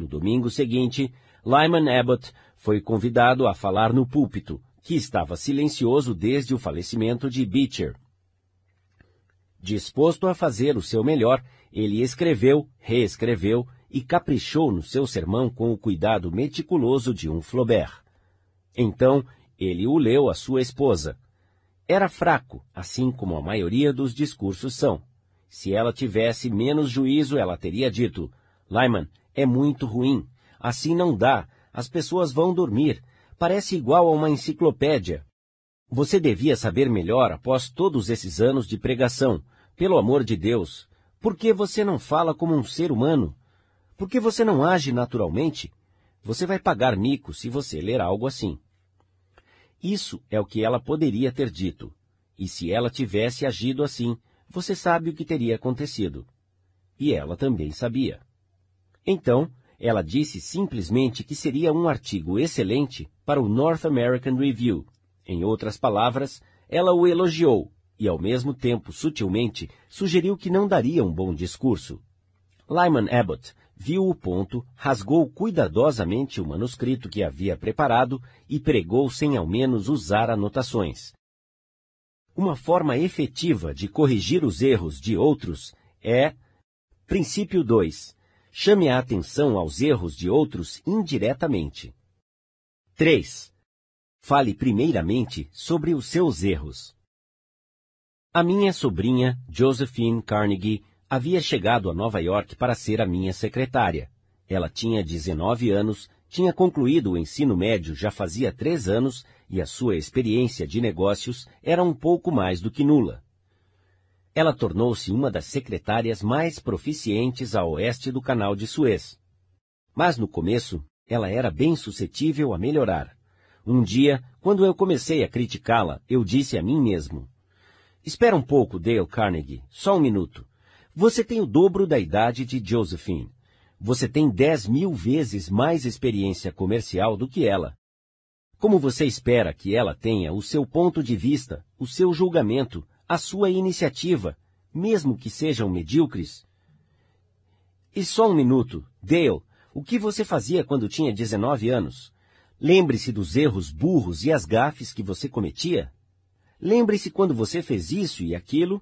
No domingo seguinte, Lyman Abbott foi convidado a falar no púlpito, que estava silencioso desde o falecimento de Beecher. Disposto a fazer o seu melhor, ele escreveu, reescreveu e caprichou no seu sermão com o cuidado meticuloso de um Flaubert. Então, ele o leu à sua esposa. Era fraco, assim como a maioria dos discursos são. Se ela tivesse menos juízo, ela teria dito: Lyman, é muito ruim. Assim não dá. As pessoas vão dormir. Parece igual a uma enciclopédia. Você devia saber melhor após todos esses anos de pregação. Pelo amor de Deus, por que você não fala como um ser humano? Por que você não age naturalmente? Você vai pagar mico se você ler algo assim. Isso é o que ela poderia ter dito. E se ela tivesse agido assim, você sabe o que teria acontecido. E ela também sabia. Então, ela disse simplesmente que seria um artigo excelente para o North American Review. Em outras palavras, ela o elogiou e, ao mesmo tempo, sutilmente, sugeriu que não daria um bom discurso. Lyman Abbott viu o ponto, rasgou cuidadosamente o manuscrito que havia preparado e pregou sem ao menos usar anotações. Uma forma efetiva de corrigir os erros de outros é Princípio 2. Chame a atenção aos erros de outros indiretamente. 3. Fale primeiramente sobre os seus erros. A minha sobrinha, Josephine Carnegie, havia chegado a Nova York para ser a minha secretária. Ela tinha 19 anos, tinha concluído o ensino médio já fazia três anos e a sua experiência de negócios era um pouco mais do que nula. Ela tornou-se uma das secretárias mais proficientes a oeste do canal de Suez. Mas no começo, ela era bem suscetível a melhorar. Um dia, quando eu comecei a criticá-la, eu disse a mim mesmo: Espera um pouco, Dale Carnegie, só um minuto. Você tem o dobro da idade de Josephine. Você tem dez mil vezes mais experiência comercial do que ela. Como você espera que ela tenha o seu ponto de vista, o seu julgamento, a sua iniciativa, mesmo que sejam medíocres? E só um minuto. Dale, o que você fazia quando tinha 19 anos? Lembre-se dos erros burros e as gafes que você cometia. Lembre-se quando você fez isso e aquilo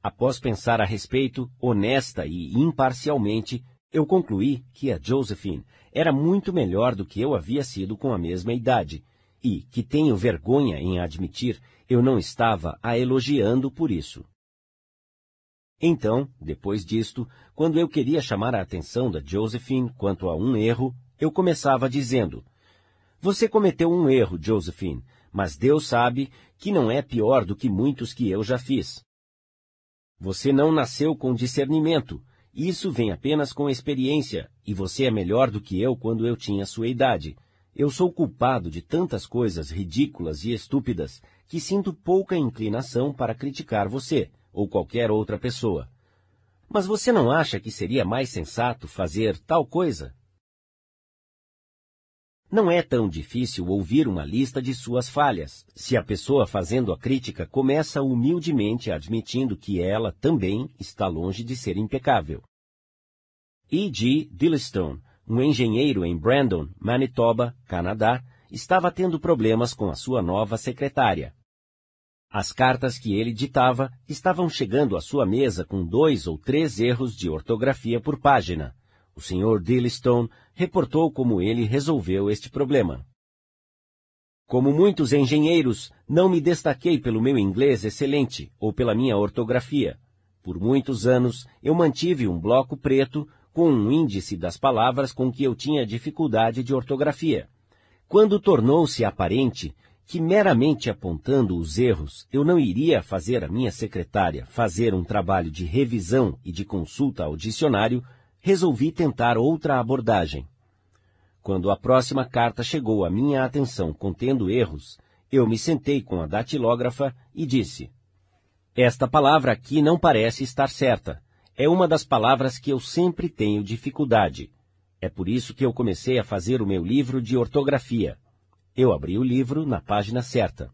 Após pensar a respeito, honesta e imparcialmente, eu concluí que a Josephine era muito melhor do que eu havia sido com a mesma idade, e, que tenho vergonha em admitir, eu não estava a elogiando por isso. Então, depois disto, quando eu queria chamar a atenção da Josephine quanto a um erro, eu começava dizendo: Você cometeu um erro, Josephine, mas Deus sabe que não é pior do que muitos que eu já fiz. Você não nasceu com discernimento. Isso vem apenas com experiência, e você é melhor do que eu quando eu tinha sua idade. Eu sou culpado de tantas coisas ridículas e estúpidas que sinto pouca inclinação para criticar você ou qualquer outra pessoa. Mas você não acha que seria mais sensato fazer tal coisa? Não é tão difícil ouvir uma lista de suas falhas, se a pessoa fazendo a crítica começa humildemente admitindo que ela também está longe de ser impecável. E. G. Dillistone, um engenheiro em Brandon, Manitoba, Canadá, estava tendo problemas com a sua nova secretária. As cartas que ele ditava estavam chegando à sua mesa com dois ou três erros de ortografia por página. O Sr. Dillistone reportou como ele resolveu este problema. Como muitos engenheiros, não me destaquei pelo meu inglês excelente ou pela minha ortografia. Por muitos anos, eu mantive um bloco preto com um índice das palavras com que eu tinha dificuldade de ortografia. Quando tornou-se aparente que meramente apontando os erros eu não iria fazer a minha secretária fazer um trabalho de revisão e de consulta ao dicionário, resolvi tentar outra abordagem. Quando a próxima carta chegou à minha atenção contendo erros, eu me sentei com a datilógrafa e disse: Esta palavra aqui não parece estar certa. É uma das palavras que eu sempre tenho dificuldade. É por isso que eu comecei a fazer o meu livro de ortografia. Eu abri o livro na página certa.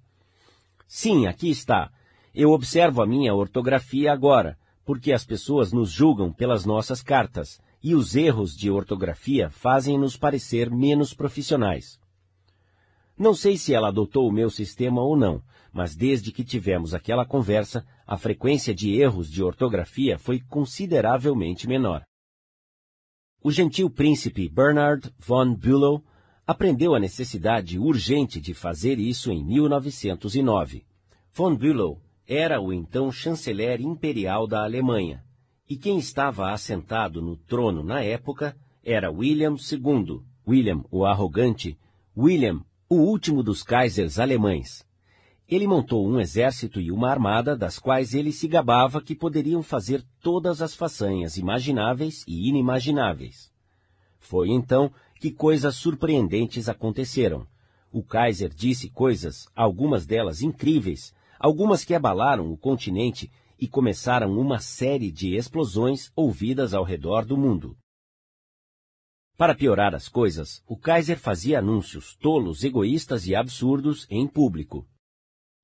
Sim, aqui está. Eu observo a minha ortografia agora, porque as pessoas nos julgam pelas nossas cartas, e os erros de ortografia fazem-nos parecer menos profissionais. Não sei se ela adotou o meu sistema ou não, mas desde que tivemos aquela conversa, a frequência de erros de ortografia foi consideravelmente menor. O gentil príncipe Bernard von Bülow aprendeu a necessidade urgente de fazer isso em 1909. Von Bülow era o então chanceler imperial da Alemanha, e quem estava assentado no trono na época era William II, William o Arrogante, William, o último dos kaisers alemães. Ele montou um exército e uma armada das quais ele se gabava que poderiam fazer todas as façanhas imagináveis e inimagináveis. Foi então que coisas surpreendentes aconteceram. O Kaiser disse coisas, algumas delas incríveis, algumas que abalaram o continente e começaram uma série de explosões ouvidas ao redor do mundo. Para piorar as coisas, o Kaiser fazia anúncios tolos, egoístas e absurdos em público.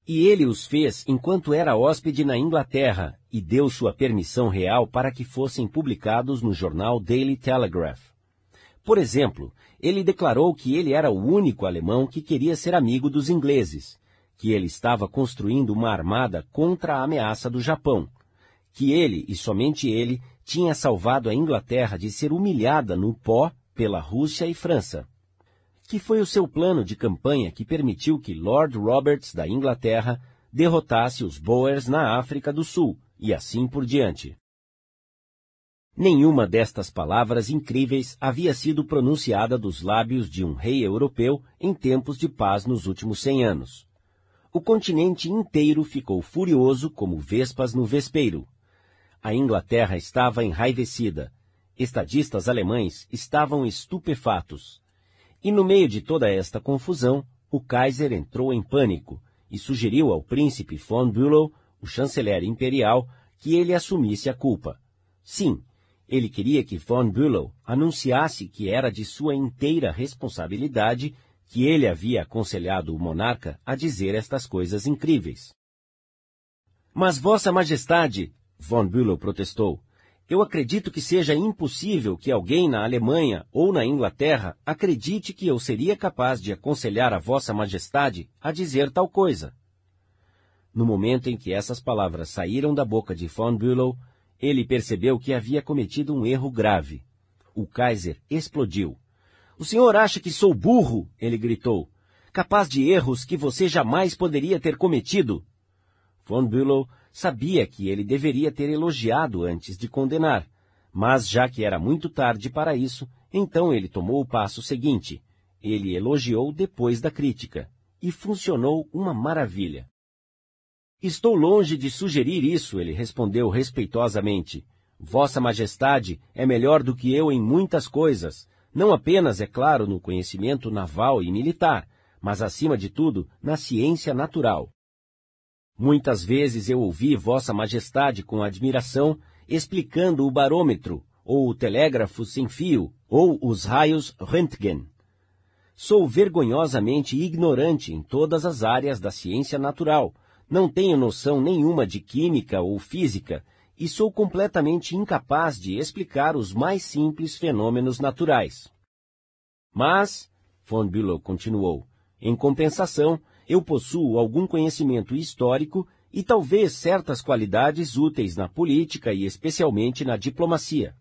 E ele os fez enquanto era hóspede na Inglaterra e deu sua permissão real para que fossem publicados no jornal Daily Telegraph. Por exemplo, ele declarou que ele era o único alemão que queria ser amigo dos ingleses, que ele estava construindo uma armada contra a ameaça do Japão, que ele, e somente ele, tinha salvado a Inglaterra de ser humilhada no pó pela Rússia e França. Que foi o seu plano de campanha que permitiu que Lord Roberts da Inglaterra derrotasse os Boers na África do Sul, e assim por diante. Nenhuma destas palavras incríveis havia sido pronunciada dos lábios de um rei europeu em tempos de paz nos últimos cem anos. O continente inteiro ficou furioso como vespas no vespeiro. A Inglaterra estava enraivecida. Estadistas alemães estavam estupefatos. E no meio de toda esta confusão, o Kaiser entrou em pânico e sugeriu ao príncipe von Bülow, o chanceler imperial, que ele assumisse a culpa. Sim, ele queria que von Bülow anunciasse que era de sua inteira responsabilidade que ele havia aconselhado o monarca a dizer estas coisas incríveis. Mas Vossa Majestade, von Bülow protestou, eu acredito que seja impossível que alguém na Alemanha ou na Inglaterra acredite que eu seria capaz de aconselhar a Vossa Majestade a dizer tal coisa. No momento em que essas palavras saíram da boca de von Bülow, ele percebeu que havia cometido um erro grave. O Kaiser explodiu. O senhor acha que sou burro? ele gritou. Capaz de erros que você jamais poderia ter cometido. Von Bülow sabia que ele deveria ter elogiado antes de condenar, mas já que era muito tarde para isso, então ele tomou o passo seguinte. Ele elogiou depois da crítica. E funcionou uma maravilha. Estou longe de sugerir isso, ele respondeu respeitosamente. Vossa Majestade é melhor do que eu em muitas coisas, não apenas, é claro, no conhecimento naval e militar, mas acima de tudo na ciência natural. Muitas vezes eu ouvi Vossa Majestade com admiração explicando o barômetro, ou o telégrafo sem fio, ou os raios Röntgen. Sou vergonhosamente ignorante em todas as áreas da ciência natural, não tenho noção nenhuma de química ou física e sou completamente incapaz de explicar os mais simples fenômenos naturais. Mas, von Bülow continuou, em compensação, eu possuo algum conhecimento histórico e talvez certas qualidades úteis na política e especialmente na diplomacia.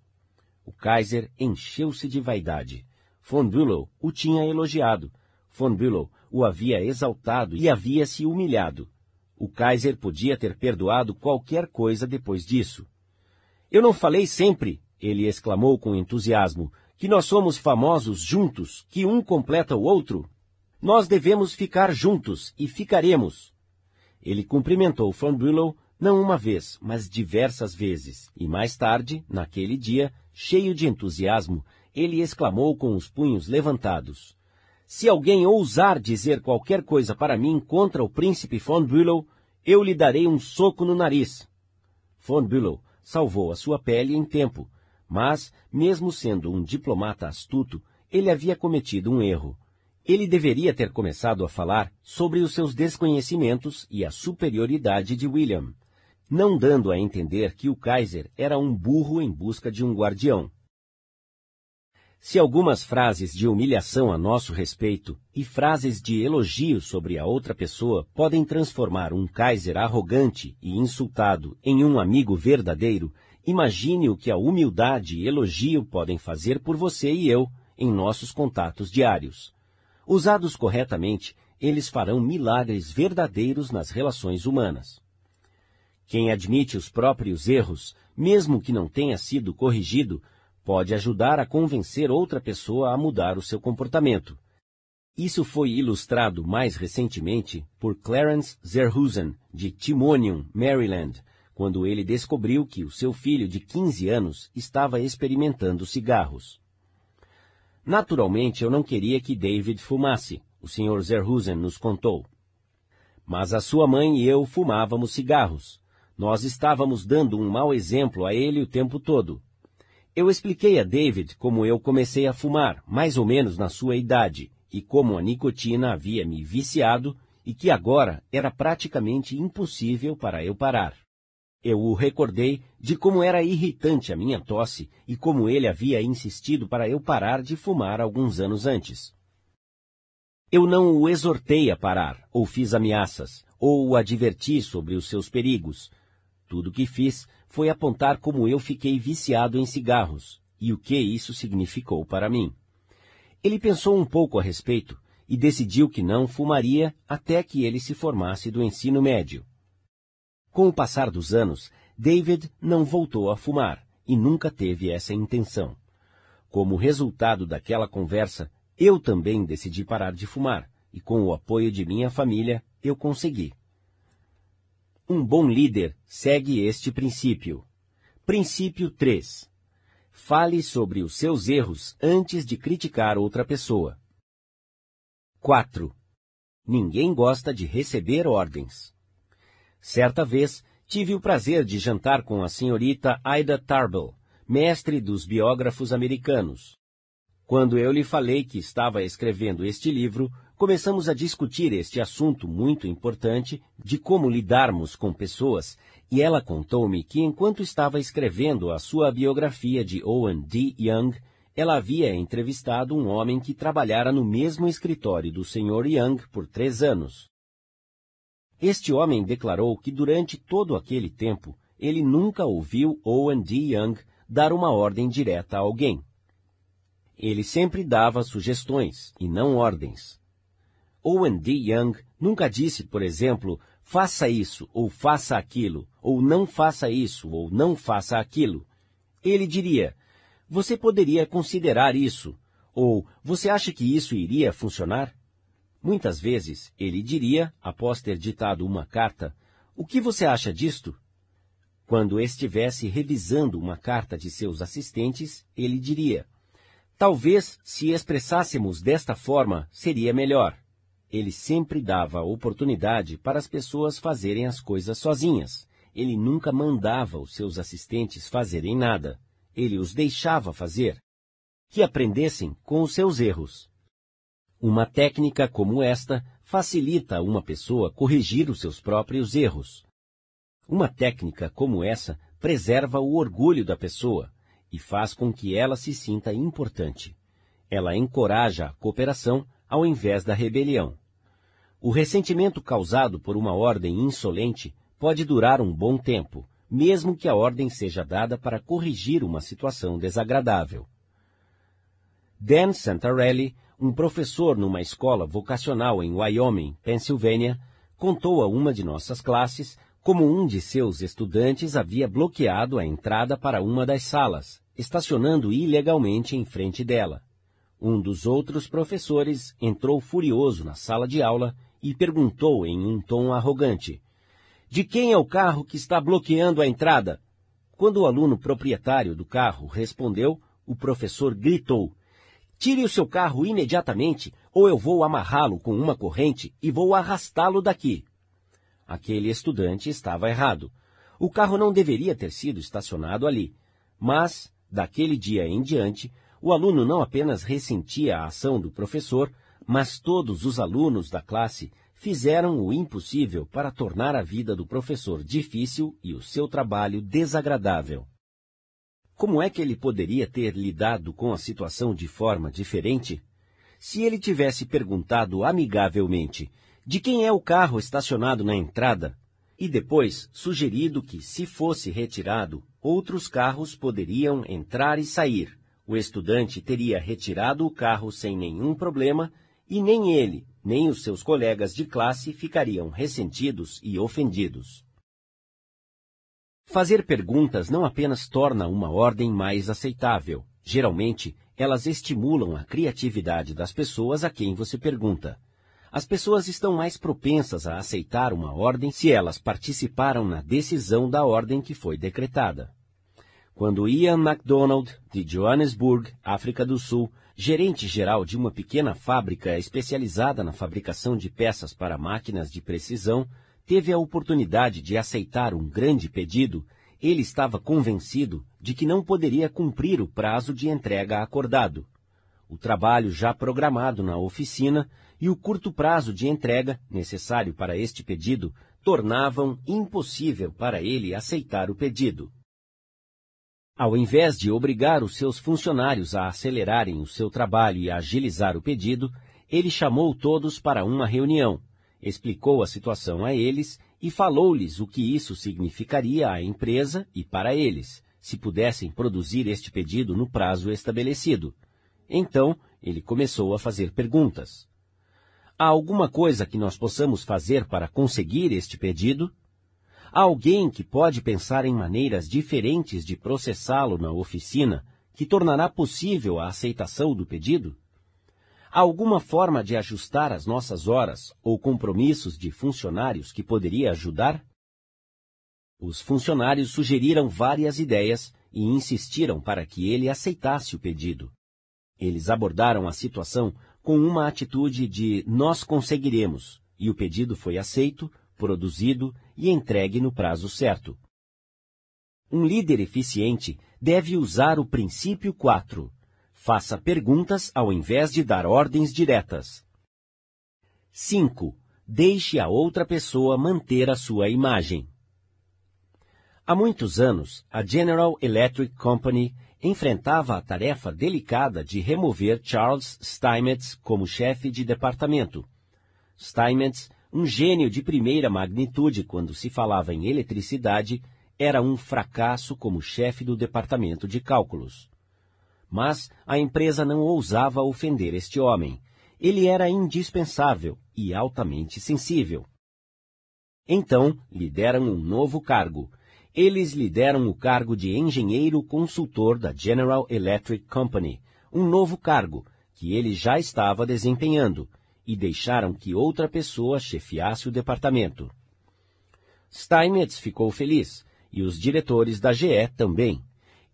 O Kaiser encheu-se de vaidade. Von Bülow o tinha elogiado. Von Bülow o havia exaltado e havia se humilhado. O Kaiser podia ter perdoado qualquer coisa depois disso. Eu não falei sempre, ele exclamou com entusiasmo, que nós somos famosos juntos, que um completa o outro. Nós devemos ficar juntos e ficaremos. Ele cumprimentou Von Bülow não uma vez, mas diversas vezes, e mais tarde, naquele dia, cheio de entusiasmo, ele exclamou com os punhos levantados. Se alguém ousar dizer qualquer coisa para mim contra o príncipe von Bülow, eu lhe darei um soco no nariz. Von Bülow salvou a sua pele em tempo, mas, mesmo sendo um diplomata astuto, ele havia cometido um erro. Ele deveria ter começado a falar sobre os seus desconhecimentos e a superioridade de William, não dando a entender que o Kaiser era um burro em busca de um guardião. Se algumas frases de humilhação a nosso respeito e frases de elogio sobre a outra pessoa podem transformar um Kaiser arrogante e insultado em um amigo verdadeiro, imagine o que a humildade e elogio podem fazer por você e eu em nossos contatos diários. Usados corretamente, eles farão milagres verdadeiros nas relações humanas. Quem admite os próprios erros, mesmo que não tenha sido corrigido, pode ajudar a convencer outra pessoa a mudar o seu comportamento. Isso foi ilustrado mais recentemente por Clarence Zerhusen, de Timonium, Maryland, quando ele descobriu que o seu filho de 15 anos estava experimentando cigarros. Naturalmente, eu não queria que David fumasse, o Sr. Zerhusen nos contou. Mas a sua mãe e eu fumávamos cigarros. Nós estávamos dando um mau exemplo a ele o tempo todo. Eu expliquei a David como eu comecei a fumar, mais ou menos na sua idade, e como a nicotina havia me viciado e que agora era praticamente impossível para eu parar. Eu o recordei de como era irritante a minha tosse e como ele havia insistido para eu parar de fumar alguns anos antes. Eu não o exortei a parar, ou fiz ameaças, ou o adverti sobre os seus perigos. Tudo o que fiz foi apontar como eu fiquei viciado em cigarros e o que isso significou para mim. Ele pensou um pouco a respeito e decidiu que não fumaria até que ele se formasse do ensino médio. Com o passar dos anos, David não voltou a fumar e nunca teve essa intenção. Como resultado daquela conversa, eu também decidi parar de fumar e, com o apoio de minha família, eu consegui. Um bom líder segue este princípio. Princípio 3. Fale sobre os seus erros antes de criticar outra pessoa. 4. Ninguém gosta de receber ordens. Certa vez, tive o prazer de jantar com a senhorita Ida Tarbell, mestre dos biógrafos americanos. Quando eu lhe falei que estava escrevendo este livro, começamos a discutir este assunto muito importante de como lidarmos com pessoas, e ela contou-me que enquanto estava escrevendo a sua biografia de Owen D. Young, ela havia entrevistado um homem que trabalhara no mesmo escritório do Sr. Young por três anos. Este homem declarou que durante todo aquele tempo ele nunca ouviu Owen D. Young dar uma ordem direta a alguém. Ele sempre dava sugestões e não ordens. Owen D. Young nunca disse, por exemplo, faça isso ou faça aquilo, ou não faça isso ou não faça aquilo. Ele diria, você poderia considerar isso, ou você acha que isso iria funcionar? Muitas vezes ele diria, após ter ditado uma carta, o que você acha disto? Quando estivesse revisando uma carta de seus assistentes, ele diria, talvez se expressássemos desta forma seria melhor ele sempre dava oportunidade para as pessoas fazerem as coisas sozinhas. Ele nunca mandava os seus assistentes fazerem nada. Ele os deixava fazer. Que aprendessem com os seus erros. Uma técnica como esta facilita a uma pessoa corrigir os seus próprios erros. Uma técnica como essa preserva o orgulho da pessoa e faz com que ela se sinta importante. Ela encoraja a cooperação ao invés da rebelião. O ressentimento causado por uma ordem insolente pode durar um bom tempo, mesmo que a ordem seja dada para corrigir uma situação desagradável. Dan Santarelli, um professor numa escola vocacional em Wyoming, Pensilvânia, contou a uma de nossas classes como um de seus estudantes havia bloqueado a entrada para uma das salas, estacionando ilegalmente em frente dela. Um dos outros professores entrou furioso na sala de aula e perguntou em um tom arrogante: De quem é o carro que está bloqueando a entrada? Quando o aluno proprietário do carro respondeu, o professor gritou: Tire o seu carro imediatamente, ou eu vou amarrá-lo com uma corrente e vou arrastá-lo daqui. Aquele estudante estava errado. O carro não deveria ter sido estacionado ali. Mas, daquele dia em diante, o aluno não apenas ressentia a ação do professor, mas todos os alunos da classe fizeram o impossível para tornar a vida do professor difícil e o seu trabalho desagradável. Como é que ele poderia ter lidado com a situação de forma diferente? Se ele tivesse perguntado amigavelmente de quem é o carro estacionado na entrada, e depois sugerido que, se fosse retirado, outros carros poderiam entrar e sair, o estudante teria retirado o carro sem nenhum problema e nem ele, nem os seus colegas de classe ficariam ressentidos e ofendidos. Fazer perguntas não apenas torna uma ordem mais aceitável. Geralmente, elas estimulam a criatividade das pessoas a quem você pergunta. As pessoas estão mais propensas a aceitar uma ordem se elas participaram na decisão da ordem que foi decretada. Quando Ian MacDonald, de Johannesburg, África do Sul, gerente geral de uma pequena fábrica especializada na fabricação de peças para máquinas de precisão, teve a oportunidade de aceitar um grande pedido, ele estava convencido de que não poderia cumprir o prazo de entrega acordado. O trabalho já programado na oficina e o curto prazo de entrega necessário para este pedido tornavam impossível para ele aceitar o pedido. Ao invés de obrigar os seus funcionários a acelerarem o seu trabalho e agilizar o pedido, ele chamou todos para uma reunião explicou a situação a eles e falou-lhes o que isso significaria à empresa e para eles, se pudessem produzir este pedido no prazo estabelecido. Então, ele começou a fazer perguntas. Há alguma coisa que nós possamos fazer para conseguir este pedido? Há alguém que pode pensar em maneiras diferentes de processá-lo na oficina que tornará possível a aceitação do pedido? Alguma forma de ajustar as nossas horas ou compromissos de funcionários que poderia ajudar? Os funcionários sugeriram várias ideias e insistiram para que ele aceitasse o pedido. Eles abordaram a situação com uma atitude de nós conseguiremos, e o pedido foi aceito, produzido e entregue no prazo certo. Um líder eficiente deve usar o princípio 4, Faça perguntas ao invés de dar ordens diretas. 5. Deixe a outra pessoa manter a sua imagem. Há muitos anos, a General Electric Company enfrentava a tarefa delicada de remover Charles Steinmetz como chefe de departamento. Steinmetz, um gênio de primeira magnitude quando se falava em eletricidade, era um fracasso como chefe do departamento de cálculos. Mas a empresa não ousava ofender este homem. Ele era indispensável e altamente sensível. Então, lhe deram um novo cargo. Eles lhe deram o cargo de engenheiro consultor da General Electric Company, um novo cargo que ele já estava desempenhando, e deixaram que outra pessoa chefiasse o departamento. Steinmetz ficou feliz, e os diretores da GE também.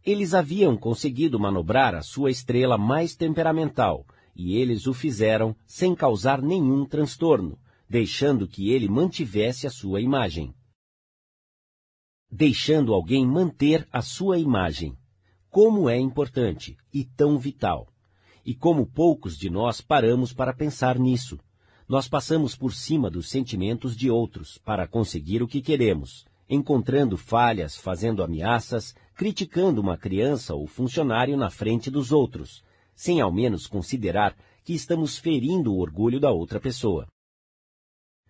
Eles haviam conseguido manobrar a sua estrela mais temperamental, e eles o fizeram sem causar nenhum transtorno, deixando que ele mantivesse a sua imagem. Deixando alguém manter a sua imagem. Como é importante e tão vital. E como poucos de nós paramos para pensar nisso. Nós passamos por cima dos sentimentos de outros para conseguir o que queremos, encontrando falhas, fazendo ameaças, criticando uma criança ou funcionário na frente dos outros, sem ao menos considerar que estamos ferindo o orgulho da outra pessoa.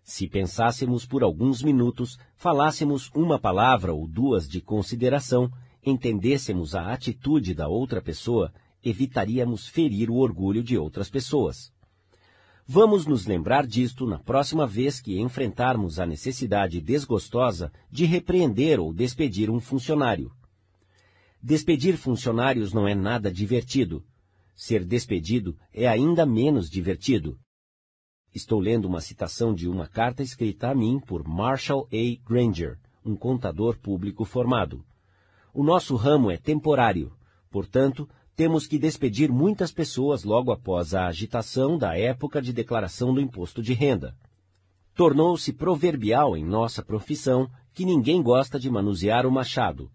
Se pensássemos por alguns minutos, falássemos uma palavra ou duas de consideração, entendêssemos a atitude da outra pessoa, evitaríamos ferir o orgulho de outras pessoas. Vamos nos lembrar disto na próxima vez que enfrentarmos a necessidade desgostosa de repreender ou despedir um funcionário. Despedir funcionários não é nada divertido. Ser despedido é ainda menos divertido. Estou lendo uma citação de uma carta escrita a mim por Marshall A. Granger, um contador público formado. O nosso ramo é temporário, portanto, temos que despedir muitas pessoas logo após a agitação da época de declaração do imposto de renda. Tornou-se proverbial em nossa profissão que ninguém gosta de manusear o machado,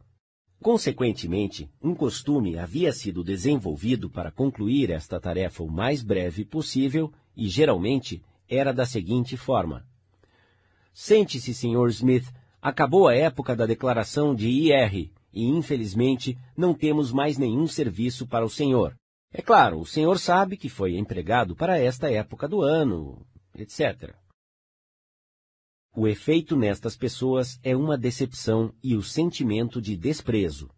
Consequentemente, um costume havia sido desenvolvido para concluir esta tarefa o mais breve possível e, geralmente, era da seguinte forma. Sente-se, Sr. Smith. Acabou a época da declaração de IR e infelizmente não temos mais nenhum serviço para o senhor. É claro, o senhor sabe que foi empregado para esta época do ano, etc. O efeito nestas pessoas é uma decepção e o sentimento de desprezo.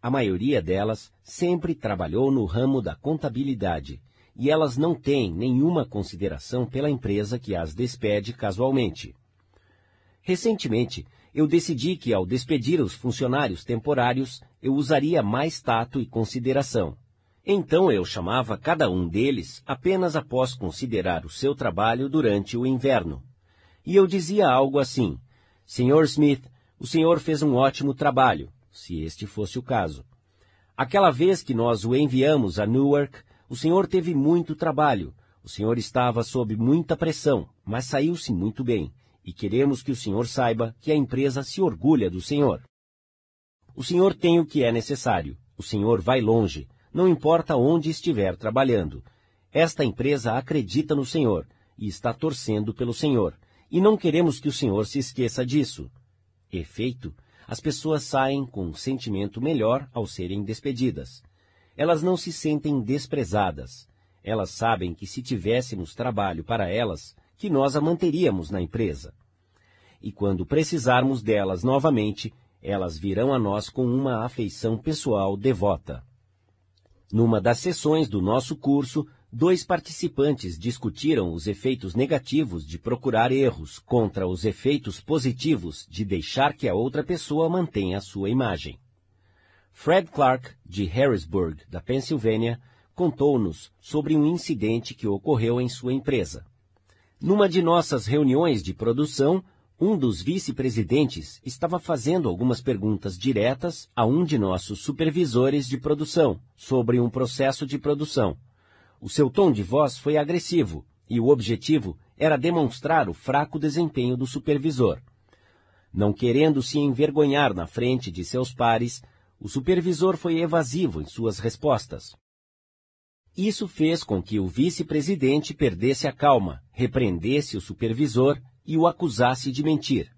A maioria delas sempre trabalhou no ramo da contabilidade e elas não têm nenhuma consideração pela empresa que as despede casualmente. Recentemente, eu decidi que ao despedir os funcionários temporários, eu usaria mais tato e consideração. Então eu chamava cada um deles apenas após considerar o seu trabalho durante o inverno. E eu dizia algo assim: Sr. Smith, o senhor fez um ótimo trabalho, se este fosse o caso. Aquela vez que nós o enviamos a Newark, o senhor teve muito trabalho. O senhor estava sob muita pressão, mas saiu-se muito bem. E queremos que o senhor saiba que a empresa se orgulha do senhor. O senhor tem o que é necessário. O senhor vai longe, não importa onde estiver trabalhando. Esta empresa acredita no senhor e está torcendo pelo senhor. E não queremos que o senhor se esqueça disso. Efeito, as pessoas saem com um sentimento melhor ao serem despedidas. Elas não se sentem desprezadas. Elas sabem que se tivéssemos trabalho para elas, que nós a manteríamos na empresa. E quando precisarmos delas novamente, elas virão a nós com uma afeição pessoal devota. Numa das sessões do nosso curso, dois participantes discutiram os efeitos negativos de procurar erros contra os efeitos positivos de deixar que a outra pessoa mantenha a sua imagem. Fred Clark, de Harrisburg, da Pensilvânia, contou-nos sobre um incidente que ocorreu em sua empresa. Numa de nossas reuniões de produção, um dos vice-presidentes estava fazendo algumas perguntas diretas a um de nossos supervisores de produção sobre um processo de produção. O seu tom de voz foi agressivo e o objetivo era demonstrar o fraco desempenho do supervisor. Não querendo se envergonhar na frente de seus pares, o supervisor foi evasivo em suas respostas. Isso fez com que o vice-presidente perdesse a calma, repreendesse o supervisor e o acusasse de mentir.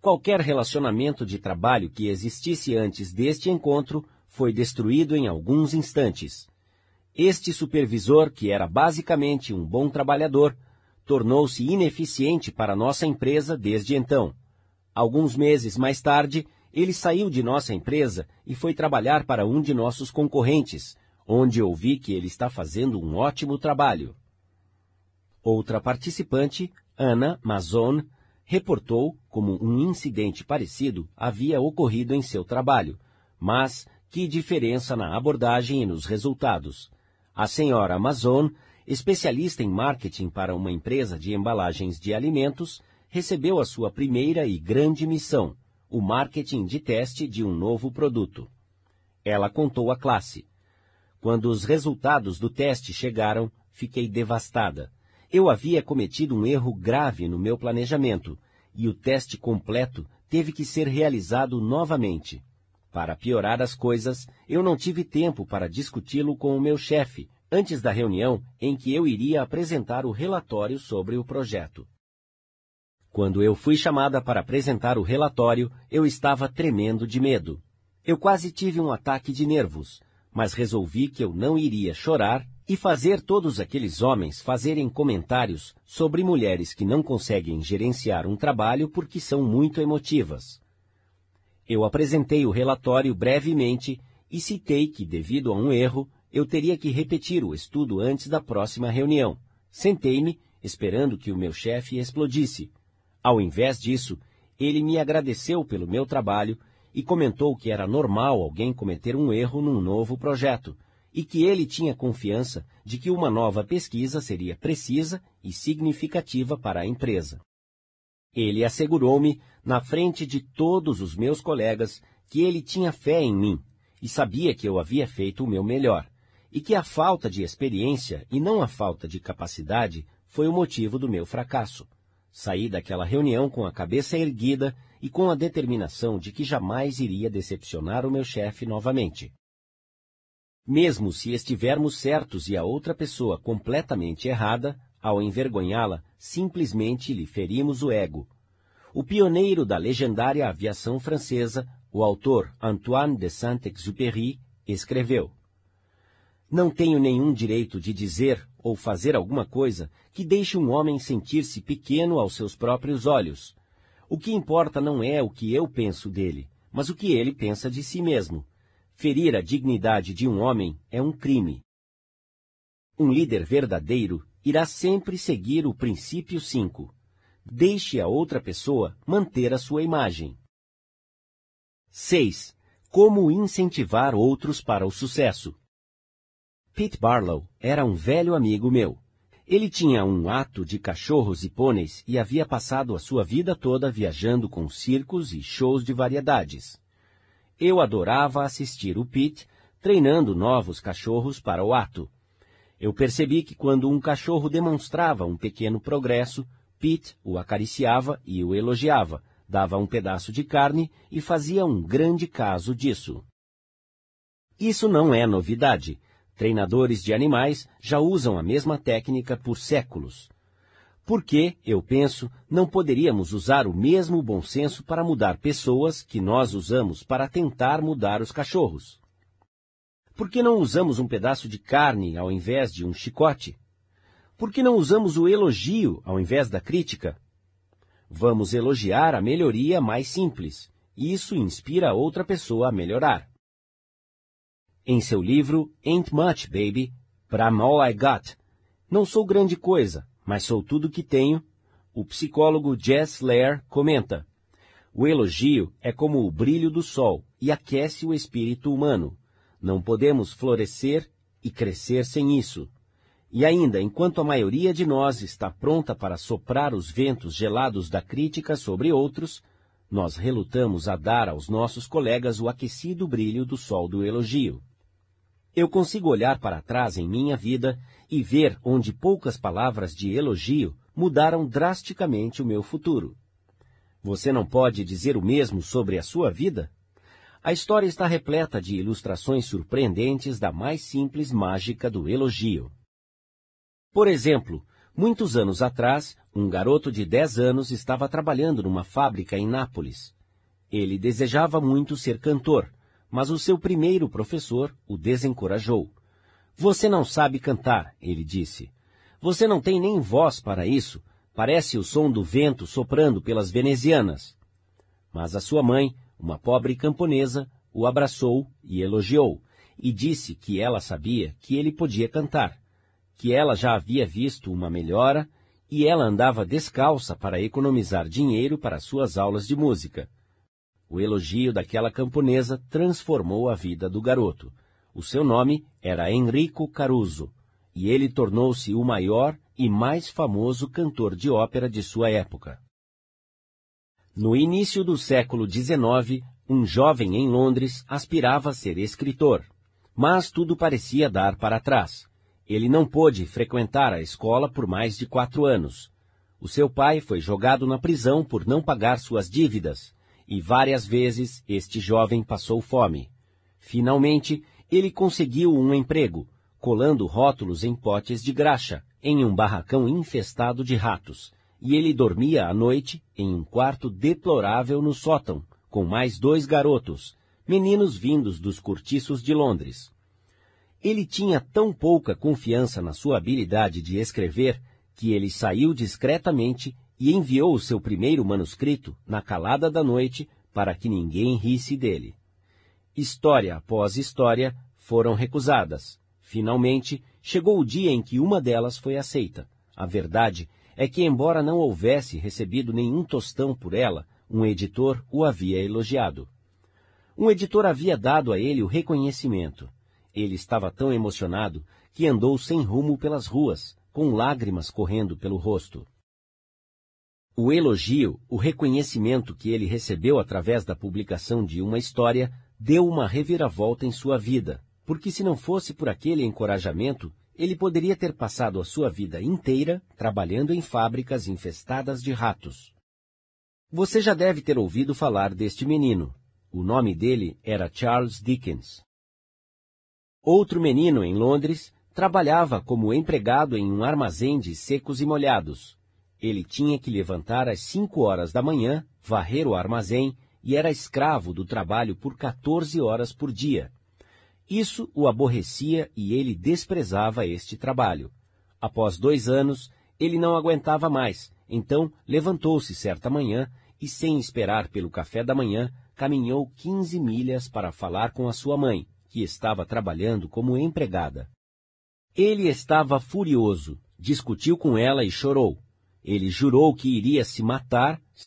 Qualquer relacionamento de trabalho que existisse antes deste encontro foi destruído em alguns instantes. Este supervisor, que era basicamente um bom trabalhador, tornou-se ineficiente para nossa empresa desde então. Alguns meses mais tarde, ele saiu de nossa empresa e foi trabalhar para um de nossos concorrentes, onde ouvi que ele está fazendo um ótimo trabalho. Outra participante, Ana Mazon, reportou como um incidente parecido havia ocorrido em seu trabalho, mas que diferença na abordagem e nos resultados. A senhora Amazon, especialista em marketing para uma empresa de embalagens de alimentos, recebeu a sua primeira e grande missão, o marketing de teste de um novo produto. Ela contou à classe. Quando os resultados do teste chegaram, fiquei devastada. Eu havia cometido um erro grave no meu planejamento e o teste completo teve que ser realizado novamente. Para piorar as coisas, eu não tive tempo para discuti-lo com o meu chefe antes da reunião em que eu iria apresentar o relatório sobre o projeto. Quando eu fui chamada para apresentar o relatório, eu estava tremendo de medo. Eu quase tive um ataque de nervos, mas resolvi que eu não iria chorar e fazer todos aqueles homens fazerem comentários sobre mulheres que não conseguem gerenciar um trabalho porque são muito emotivas. Eu apresentei o relatório brevemente e citei que, devido a um erro, eu teria que repetir o estudo antes da próxima reunião. Sentei-me, esperando que o meu chefe explodisse, ao invés disso, ele me agradeceu pelo meu trabalho e comentou que era normal alguém cometer um erro num novo projeto e que ele tinha confiança de que uma nova pesquisa seria precisa e significativa para a empresa. Ele assegurou-me, na frente de todos os meus colegas, que ele tinha fé em mim e sabia que eu havia feito o meu melhor, e que a falta de experiência e não a falta de capacidade foi o motivo do meu fracasso. Saí daquela reunião com a cabeça erguida e com a determinação de que jamais iria decepcionar o meu chefe novamente. Mesmo se estivermos certos e a outra pessoa completamente errada, ao envergonhá-la, simplesmente lhe ferimos o ego. O pioneiro da legendária aviação francesa, o autor Antoine de Saint-Exupéry escreveu: Não tenho nenhum direito de dizer ou fazer alguma coisa que deixe um homem sentir-se pequeno aos seus próprios olhos. O que importa não é o que eu penso dele, mas o que ele pensa de si mesmo. Ferir a dignidade de um homem é um crime. Um líder verdadeiro irá sempre seguir o princípio 5. Deixe a outra pessoa manter a sua imagem. 6. Como incentivar outros para o sucesso. Pete Barlow era um velho amigo meu. Ele tinha um ato de cachorros e pôneis e havia passado a sua vida toda viajando com circos e shows de variedades. Eu adorava assistir o Pete treinando novos cachorros para o ato. Eu percebi que quando um cachorro demonstrava um pequeno progresso, Pete o acariciava e o elogiava, dava um pedaço de carne e fazia um grande caso disso. Isso não é novidade. Treinadores de animais já usam a mesma técnica por séculos. Por que, eu penso, não poderíamos usar o mesmo bom senso para mudar pessoas que nós usamos para tentar mudar os cachorros? Por que não usamos um pedaço de carne ao invés de um chicote? Por que não usamos o elogio ao invés da crítica? Vamos elogiar a melhoria mais simples. Isso inspira outra pessoa a melhorar. Em seu livro Ain't Much, Baby, I'm All I Got, Não sou grande coisa, mas sou tudo que tenho, o psicólogo Jess Lair comenta: O elogio é como o brilho do sol e aquece o espírito humano. Não podemos florescer e crescer sem isso. E ainda, enquanto a maioria de nós está pronta para soprar os ventos gelados da crítica sobre outros, nós relutamos a dar aos nossos colegas o aquecido brilho do sol do elogio. Eu consigo olhar para trás em minha vida e ver onde poucas palavras de elogio mudaram drasticamente o meu futuro. Você não pode dizer o mesmo sobre a sua vida? A história está repleta de ilustrações surpreendentes da mais simples mágica do elogio. Por exemplo, muitos anos atrás, um garoto de 10 anos estava trabalhando numa fábrica em Nápoles. Ele desejava muito ser cantor, mas o seu primeiro professor o desencorajou. Você não sabe cantar, ele disse. Você não tem nem voz para isso. Parece o som do vento soprando pelas venezianas. Mas a sua mãe, uma pobre camponesa, o abraçou e elogiou, e disse que ela sabia que ele podia cantar que ela já havia visto uma melhora e ela andava descalça para economizar dinheiro para suas aulas de música. O elogio daquela camponesa transformou a vida do garoto. O seu nome era Enrico Caruso, e ele tornou-se o maior e mais famoso cantor de ópera de sua época. No início do século XIX, um jovem em Londres aspirava a ser escritor, mas tudo parecia dar para trás. Ele não pôde frequentar a escola por mais de quatro anos. O seu pai foi jogado na prisão por não pagar suas dívidas, e várias vezes este jovem passou fome. Finalmente, ele conseguiu um emprego, colando rótulos em potes de graxa, em um barracão infestado de ratos, e ele dormia à noite em um quarto deplorável no sótão, com mais dois garotos, meninos vindos dos cortiços de Londres. Ele tinha tão pouca confiança na sua habilidade de escrever que ele saiu discretamente e enviou o seu primeiro manuscrito na calada da noite para que ninguém risse dele. História após história foram recusadas. Finalmente, chegou o dia em que uma delas foi aceita. A verdade é que, embora não houvesse recebido nenhum tostão por ela, um editor o havia elogiado. Um editor havia dado a ele o reconhecimento. Ele estava tão emocionado que andou sem rumo pelas ruas, com lágrimas correndo pelo rosto. O elogio, o reconhecimento que ele recebeu através da publicação de uma história, deu uma reviravolta em sua vida, porque se não fosse por aquele encorajamento, ele poderia ter passado a sua vida inteira trabalhando em fábricas infestadas de ratos. Você já deve ter ouvido falar deste menino. O nome dele era Charles Dickens. Outro menino em Londres trabalhava como empregado em um armazém de secos e molhados. Ele tinha que levantar às cinco horas da manhã, varrer o armazém e era escravo do trabalho por 14 horas por dia. Isso o aborrecia e ele desprezava este trabalho. Após dois anos, ele não aguentava mais, então levantou-se certa manhã e, sem esperar pelo café da manhã, caminhou 15 milhas para falar com a sua mãe, que estava trabalhando como empregada. Ele estava furioso, discutiu com ela e chorou. Ele jurou que iria se matar